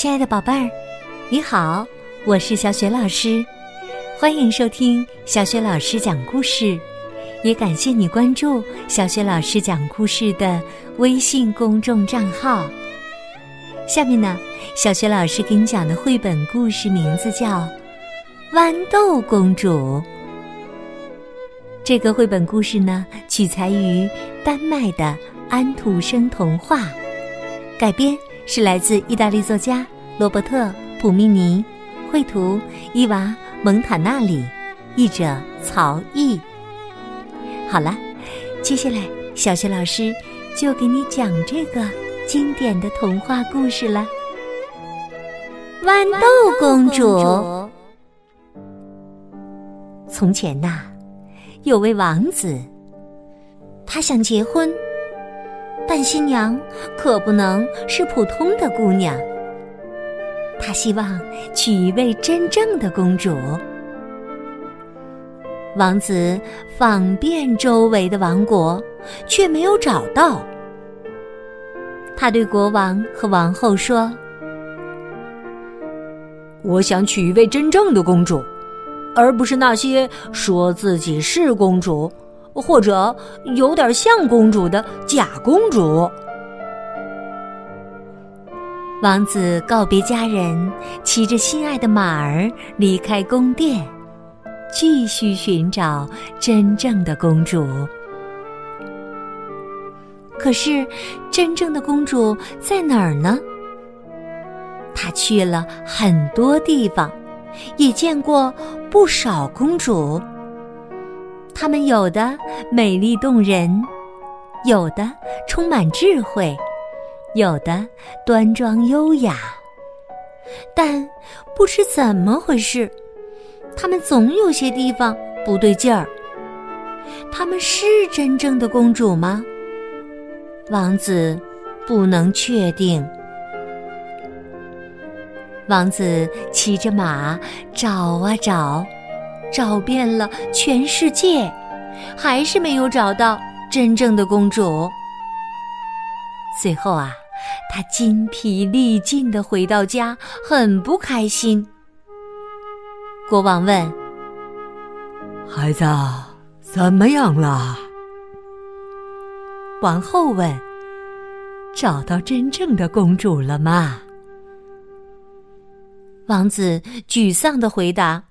亲爱的宝贝儿，你好，我是小雪老师，欢迎收听小雪老师讲故事，也感谢你关注小雪老师讲故事的微信公众账号。下面呢，小雪老师给你讲的绘本故事名字叫《豌豆公主》。这个绘本故事呢，取材于丹麦的安徒生童话，改编。是来自意大利作家罗伯特·普密尼，绘图伊娃·蒙塔纳里，译者曹毅。好了，接下来小雪老师就给你讲这个经典的童话故事了。豌豆公主。从前呐，有位王子，他想结婚。但新娘可不能是普通的姑娘，他希望娶一位真正的公主。王子访遍周围的王国，却没有找到。他对国王和王后说：“我想娶一位真正的公主，而不是那些说自己是公主。”或者有点像公主的假公主。王子告别家人，骑着心爱的马儿离开宫殿，继续寻找真正的公主。可是，真正的公主在哪儿呢？他去了很多地方，也见过不少公主。她们有的美丽动人，有的充满智慧，有的端庄优雅。但不知怎么回事，她们总有些地方不对劲儿。她们是真正的公主吗？王子不能确定。王子骑着马找啊找。找遍了全世界，还是没有找到真正的公主。最后啊，他筋疲力尽的回到家，很不开心。国王问：“孩子，怎么样了？”王后问：“找到真正的公主了吗？”王子沮丧的回答。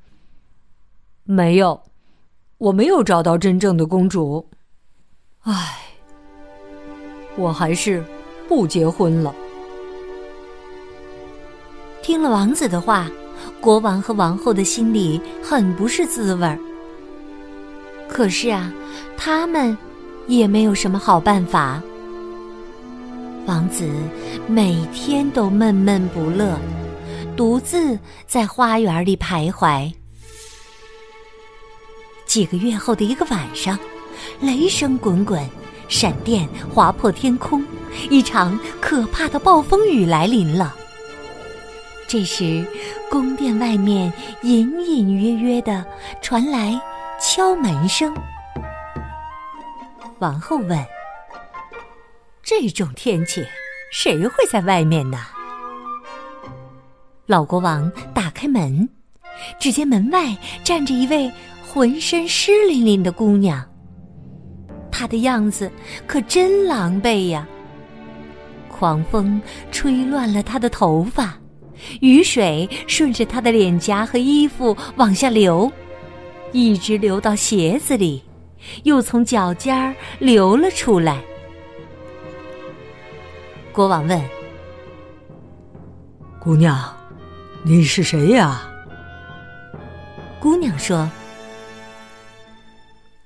没有，我没有找到真正的公主。唉，我还是不结婚了。听了王子的话，国王和王后的心里很不是滋味儿。可是啊，他们也没有什么好办法。王子每天都闷闷不乐，独自在花园里徘徊。几个月后的一个晚上，雷声滚滚，闪电划破天空，一场可怕的暴风雨来临了。这时，宫殿外面隐隐约约的传来敲门声。王后问：“这种天气，谁会在外面呢？”老国王打开门，只见门外站着一位。浑身湿淋淋的姑娘，她的样子可真狼狈呀！狂风吹乱了她的头发，雨水顺着她的脸颊和衣服往下流，一直流到鞋子里，又从脚尖儿流了出来。国王问：“姑娘，你是谁呀？”姑娘说。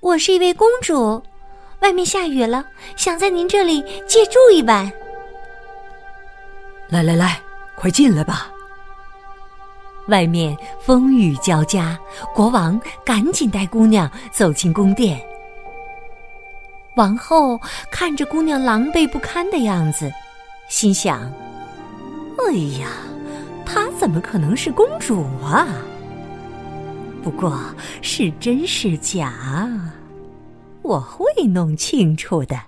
我是一位公主，外面下雨了，想在您这里借住一晚。来来来，快进来吧。外面风雨交加，国王赶紧带姑娘走进宫殿。王后看着姑娘狼狈不堪的样子，心想：“哎呀，她怎么可能是公主啊？”不过是真是假，我会弄清楚的。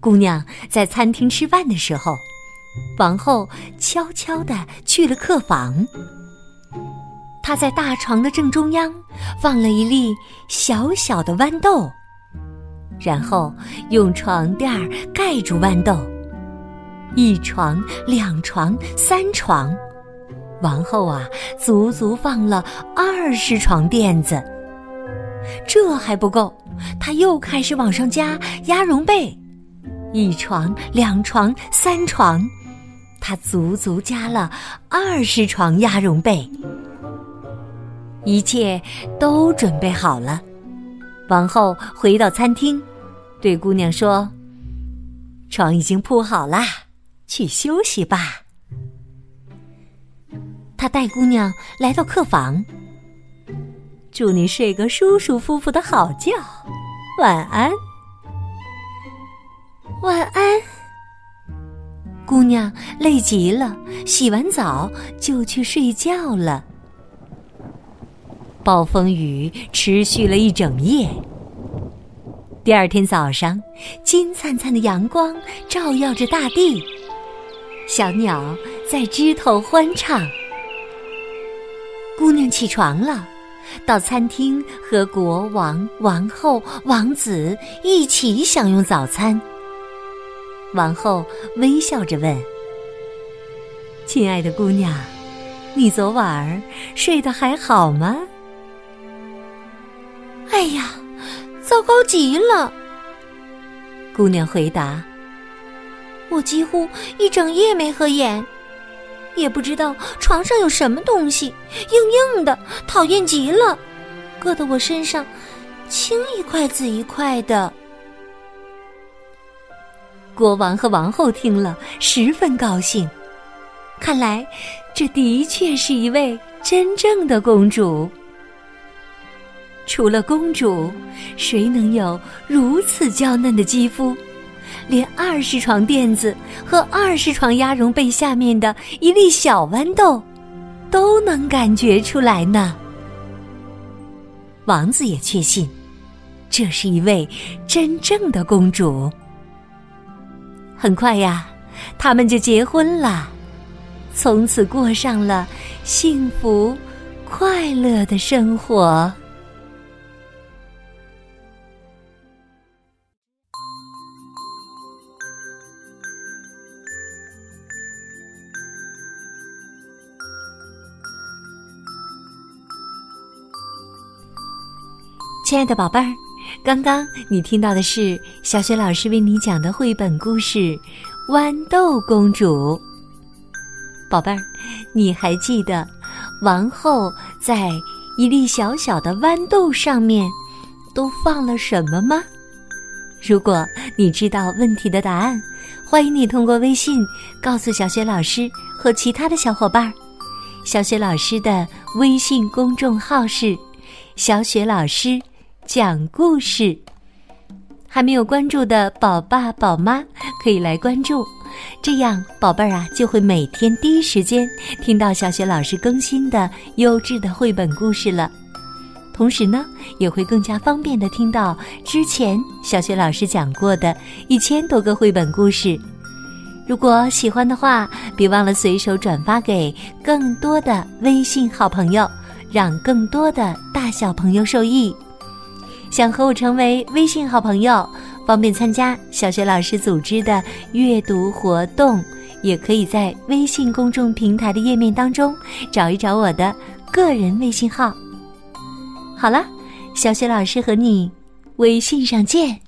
姑娘在餐厅吃饭的时候，王后悄悄地去了客房。她在大床的正中央放了一粒小小的豌豆，然后用床垫盖住豌豆。一床、两床、三床，王后啊，足足放了二十床垫子。这还不够，他又开始往上加鸭绒被。一床、两床、三床，他足足加了二十床鸭绒被。一切都准备好了，王后回到餐厅，对姑娘说：“床已经铺好啦。”去休息吧。他带姑娘来到客房，祝你睡个舒舒服服的好觉，晚安。晚安。姑娘累极了，洗完澡就去睡觉了。暴风雨持续了一整夜。第二天早上，金灿灿的阳光照耀着大地。小鸟在枝头欢唱。姑娘起床了，到餐厅和国王、王后、王子一起享用早餐。王后微笑着问：“亲爱的姑娘，你昨晚儿睡得还好吗？”“哎呀，糟糕极了！”姑娘回答。我几乎一整夜没合眼，也不知道床上有什么东西，硬硬的，讨厌极了，硌得我身上青一块紫一块的。国王和王后听了十分高兴，看来这的确是一位真正的公主。除了公主，谁能有如此娇嫩的肌肤？连二十床垫子和二十床鸭绒被下面的一粒小豌豆，都能感觉出来呢。王子也确信，这是一位真正的公主。很快呀，他们就结婚了，从此过上了幸福快乐的生活。亲爱的宝贝儿，刚刚你听到的是小雪老师为你讲的绘本故事《豌豆公主》。宝贝儿，你还记得王后在一粒小小的豌豆上面都放了什么吗？如果你知道问题的答案，欢迎你通过微信告诉小雪老师和其他的小伙伴儿。小雪老师的微信公众号是“小雪老师”。讲故事，还没有关注的宝爸宝妈可以来关注，这样宝贝儿啊就会每天第一时间听到小雪老师更新的优质的绘本故事了。同时呢，也会更加方便的听到之前小雪老师讲过的一千多个绘本故事。如果喜欢的话，别忘了随手转发给更多的微信好朋友，让更多的大小朋友受益。想和我成为微信好朋友，方便参加小学老师组织的阅读活动，也可以在微信公众平台的页面当中找一找我的个人微信号。好了，小雪老师和你微信上见。